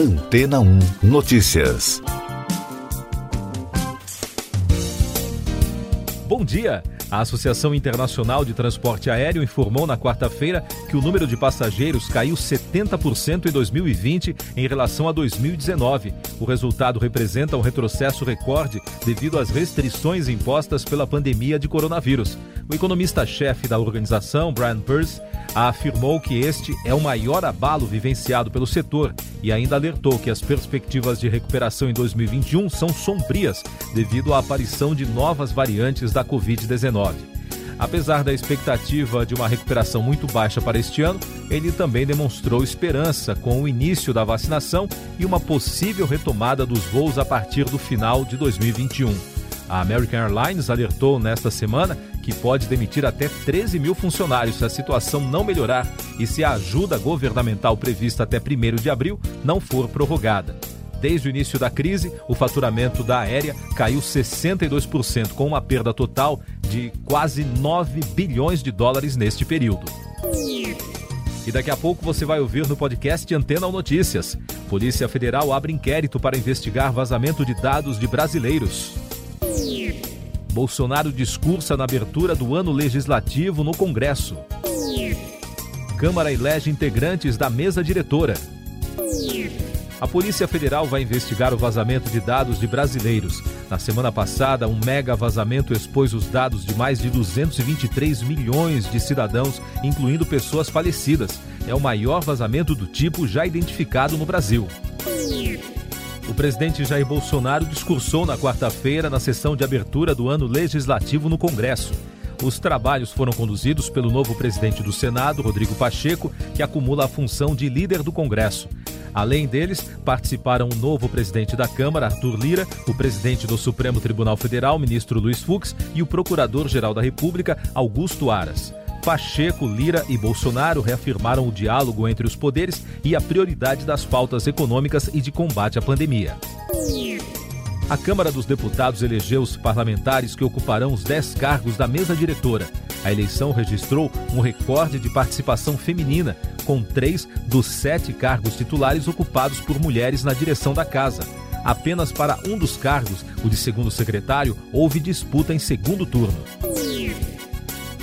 Antena 1 Notícias. Bom dia! A Associação Internacional de Transporte Aéreo informou na quarta-feira que o número de passageiros caiu 70% em 2020 em relação a 2019. O resultado representa um retrocesso recorde devido às restrições impostas pela pandemia de coronavírus. O economista-chefe da organização, Brian Pearce, afirmou que este é o maior abalo vivenciado pelo setor e ainda alertou que as perspectivas de recuperação em 2021 são sombrias devido à aparição de novas variantes da Covid-19. Apesar da expectativa de uma recuperação muito baixa para este ano, ele também demonstrou esperança com o início da vacinação e uma possível retomada dos voos a partir do final de 2021. A American Airlines alertou nesta semana que pode demitir até 13 mil funcionários se a situação não melhorar e se a ajuda governamental prevista até 1 de abril não for prorrogada. Desde o início da crise, o faturamento da aérea caiu 62%, com uma perda total de quase 9 bilhões de dólares neste período. E daqui a pouco você vai ouvir no podcast Antena ou Notícias. Polícia Federal abre inquérito para investigar vazamento de dados de brasileiros. Bolsonaro discursa na abertura do ano legislativo no Congresso. Câmara elege integrantes da mesa diretora. A Polícia Federal vai investigar o vazamento de dados de brasileiros. Na semana passada, um mega vazamento expôs os dados de mais de 223 milhões de cidadãos, incluindo pessoas falecidas. É o maior vazamento do tipo já identificado no Brasil. O presidente Jair Bolsonaro discursou na quarta-feira na sessão de abertura do ano legislativo no Congresso. Os trabalhos foram conduzidos pelo novo presidente do Senado, Rodrigo Pacheco, que acumula a função de líder do Congresso. Além deles, participaram o novo presidente da Câmara, Arthur Lira, o presidente do Supremo Tribunal Federal, ministro Luiz Fux, e o procurador-geral da República, Augusto Aras. Pacheco, Lira e Bolsonaro reafirmaram o diálogo entre os poderes e a prioridade das pautas econômicas e de combate à pandemia. A Câmara dos Deputados elegeu os parlamentares que ocuparão os 10 cargos da mesa diretora. A eleição registrou um recorde de participação feminina, com três dos sete cargos titulares ocupados por mulheres na direção da casa. Apenas para um dos cargos, o de segundo secretário, houve disputa em segundo turno.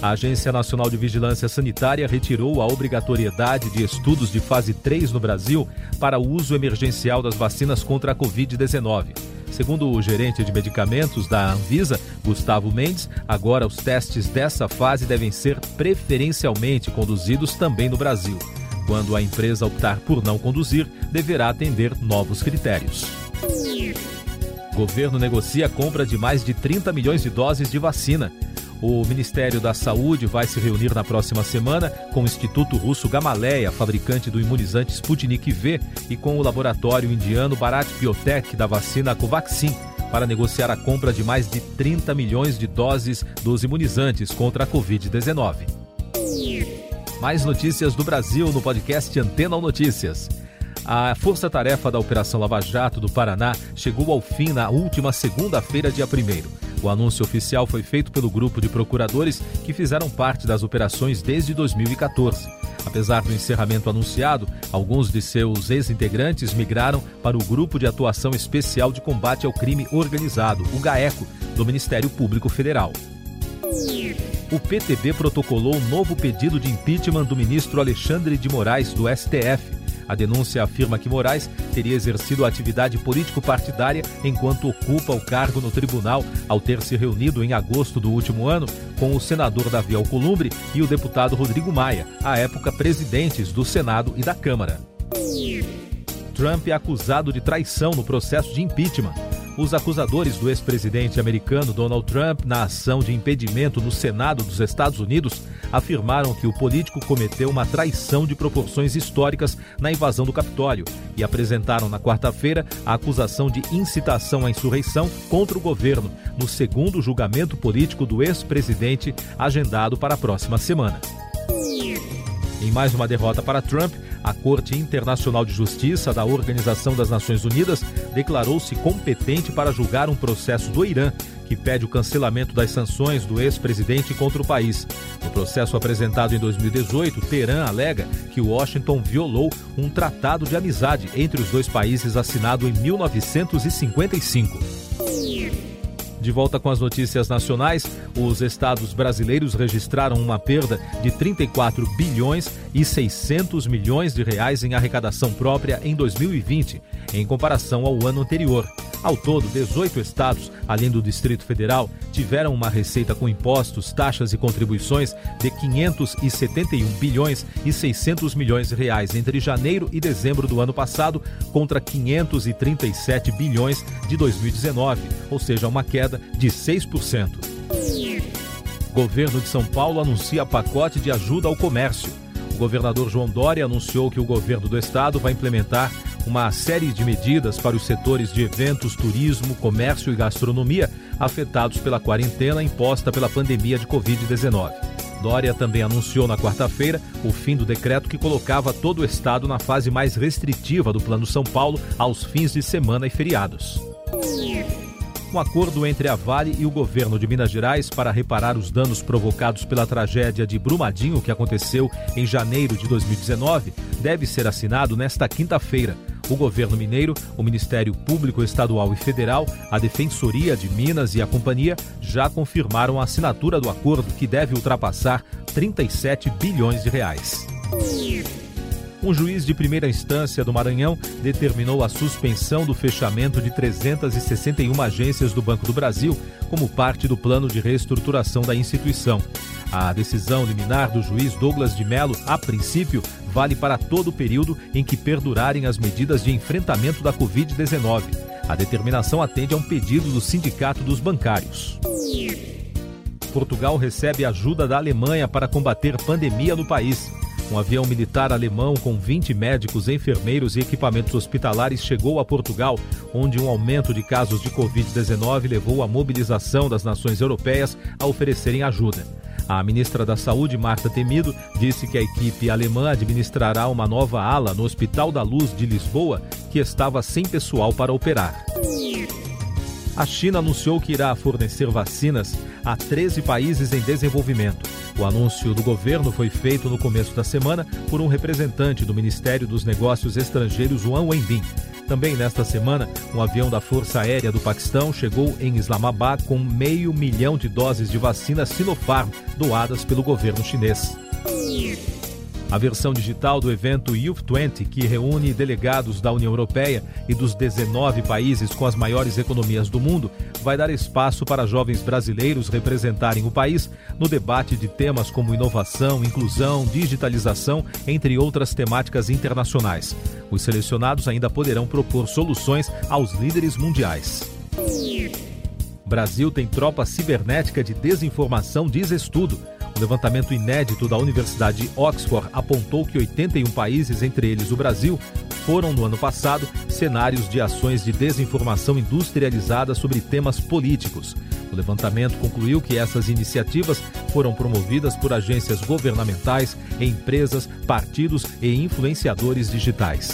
A Agência Nacional de Vigilância Sanitária retirou a obrigatoriedade de estudos de fase 3 no Brasil para o uso emergencial das vacinas contra a Covid-19. Segundo o gerente de medicamentos da Anvisa, Gustavo Mendes, agora os testes dessa fase devem ser preferencialmente conduzidos também no Brasil. Quando a empresa optar por não conduzir, deverá atender novos critérios. Governo negocia a compra de mais de 30 milhões de doses de vacina. O Ministério da Saúde vai se reunir na próxima semana com o Instituto Russo Gamaleya, fabricante do imunizante Sputnik V, e com o laboratório indiano Bharat Biotech da vacina Covaxin, para negociar a compra de mais de 30 milhões de doses dos imunizantes contra a Covid-19. Mais notícias do Brasil no podcast Antena ou Notícias. A força-tarefa da Operação Lava Jato do Paraná chegou ao fim na última segunda-feira, dia 1. O anúncio oficial foi feito pelo grupo de procuradores que fizeram parte das operações desde 2014. Apesar do encerramento anunciado, alguns de seus ex-integrantes migraram para o Grupo de Atuação Especial de Combate ao Crime Organizado, o GAECO, do Ministério Público Federal. O PTB protocolou um novo pedido de impeachment do ministro Alexandre de Moraes, do STF. A denúncia afirma que Moraes teria exercido atividade político-partidária enquanto ocupa o cargo no tribunal, ao ter se reunido em agosto do último ano com o senador Davi Alcolumbre e o deputado Rodrigo Maia, à época presidentes do Senado e da Câmara. Trump é acusado de traição no processo de impeachment. Os acusadores do ex-presidente americano Donald Trump na ação de impedimento no Senado dos Estados Unidos afirmaram que o político cometeu uma traição de proporções históricas na invasão do Capitólio e apresentaram na quarta-feira a acusação de incitação à insurreição contra o governo, no segundo julgamento político do ex-presidente agendado para a próxima semana. Em mais uma derrota para Trump, a Corte Internacional de Justiça da Organização das Nações Unidas declarou-se competente para julgar um processo do Irã que pede o cancelamento das sanções do ex-presidente contra o país. No processo apresentado em 2018, Teherã alega que Washington violou um tratado de amizade entre os dois países assinado em 1955. De volta com as notícias nacionais, os estados brasileiros registraram uma perda de 34 bilhões e 600 milhões de reais em arrecadação própria em 2020, em comparação ao ano anterior. Ao todo, 18 estados, além do Distrito Federal, tiveram uma receita com impostos, taxas e contribuições de 571 bilhões e 600 milhões de reais entre janeiro e dezembro do ano passado, contra 537 bilhões de 2019, ou seja, uma queda de 6%. Governo de São Paulo anuncia pacote de ajuda ao comércio. O governador João Dória anunciou que o governo do estado vai implementar uma série de medidas para os setores de eventos, turismo, comércio e gastronomia afetados pela quarentena imposta pela pandemia de Covid-19. Dória também anunciou na quarta-feira o fim do decreto que colocava todo o estado na fase mais restritiva do Plano São Paulo aos fins de semana e feriados. Um acordo entre a Vale e o governo de Minas Gerais para reparar os danos provocados pela tragédia de Brumadinho que aconteceu em janeiro de 2019 deve ser assinado nesta quinta-feira. O governo mineiro, o Ministério Público Estadual e Federal, a Defensoria de Minas e a companhia já confirmaram a assinatura do acordo que deve ultrapassar 37 bilhões de reais. Um juiz de primeira instância do Maranhão determinou a suspensão do fechamento de 361 agências do Banco do Brasil como parte do plano de reestruturação da instituição. A decisão liminar do juiz Douglas de Mello, a princípio, vale para todo o período em que perdurarem as medidas de enfrentamento da Covid-19. A determinação atende a um pedido do Sindicato dos Bancários. Portugal recebe ajuda da Alemanha para combater pandemia no país. Um avião militar alemão com 20 médicos, enfermeiros e equipamentos hospitalares chegou a Portugal, onde um aumento de casos de Covid-19 levou à mobilização das nações europeias a oferecerem ajuda. A ministra da Saúde, Marta Temido, disse que a equipe alemã administrará uma nova ala no Hospital da Luz de Lisboa, que estava sem pessoal para operar. A China anunciou que irá fornecer vacinas a 13 países em desenvolvimento. O anúncio do governo foi feito no começo da semana por um representante do Ministério dos Negócios Estrangeiros, Wang Wenbin. Também nesta semana, um avião da Força Aérea do Paquistão chegou em Islamabad com meio milhão de doses de vacina Sinopharm doadas pelo governo chinês. A versão digital do evento Youth 20, que reúne delegados da União Europeia e dos 19 países com as maiores economias do mundo, vai dar espaço para jovens brasileiros representarem o país no debate de temas como inovação, inclusão, digitalização, entre outras temáticas internacionais. Os selecionados ainda poderão propor soluções aos líderes mundiais. Brasil tem tropa cibernética de desinformação, diz estudo. O levantamento inédito da Universidade de Oxford apontou que 81 países, entre eles o Brasil, foram no ano passado cenários de ações de desinformação industrializada sobre temas políticos. O levantamento concluiu que essas iniciativas foram promovidas por agências governamentais, empresas, partidos e influenciadores digitais.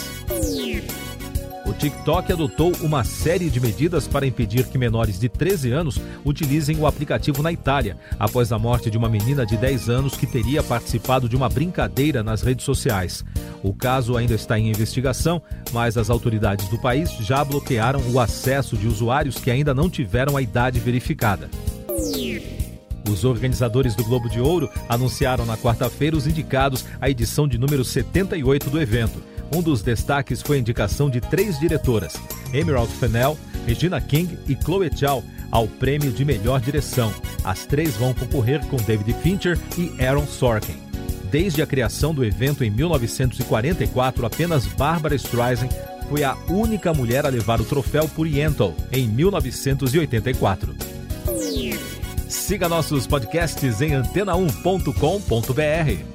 TikTok adotou uma série de medidas para impedir que menores de 13 anos utilizem o aplicativo na Itália, após a morte de uma menina de 10 anos que teria participado de uma brincadeira nas redes sociais. O caso ainda está em investigação, mas as autoridades do país já bloquearam o acesso de usuários que ainda não tiveram a idade verificada. Os organizadores do Globo de Ouro anunciaram na quarta-feira os indicados à edição de número 78 do evento. Um dos destaques foi a indicação de três diretoras, Emerald Fennell, Regina King e Chloe Chow, ao prêmio de melhor direção. As três vão concorrer com David Fincher e Aaron Sorkin. Desde a criação do evento em 1944, apenas Barbara Streisand foi a única mulher a levar o troféu por Yentl em 1984. Siga nossos podcasts em antena1.com.br.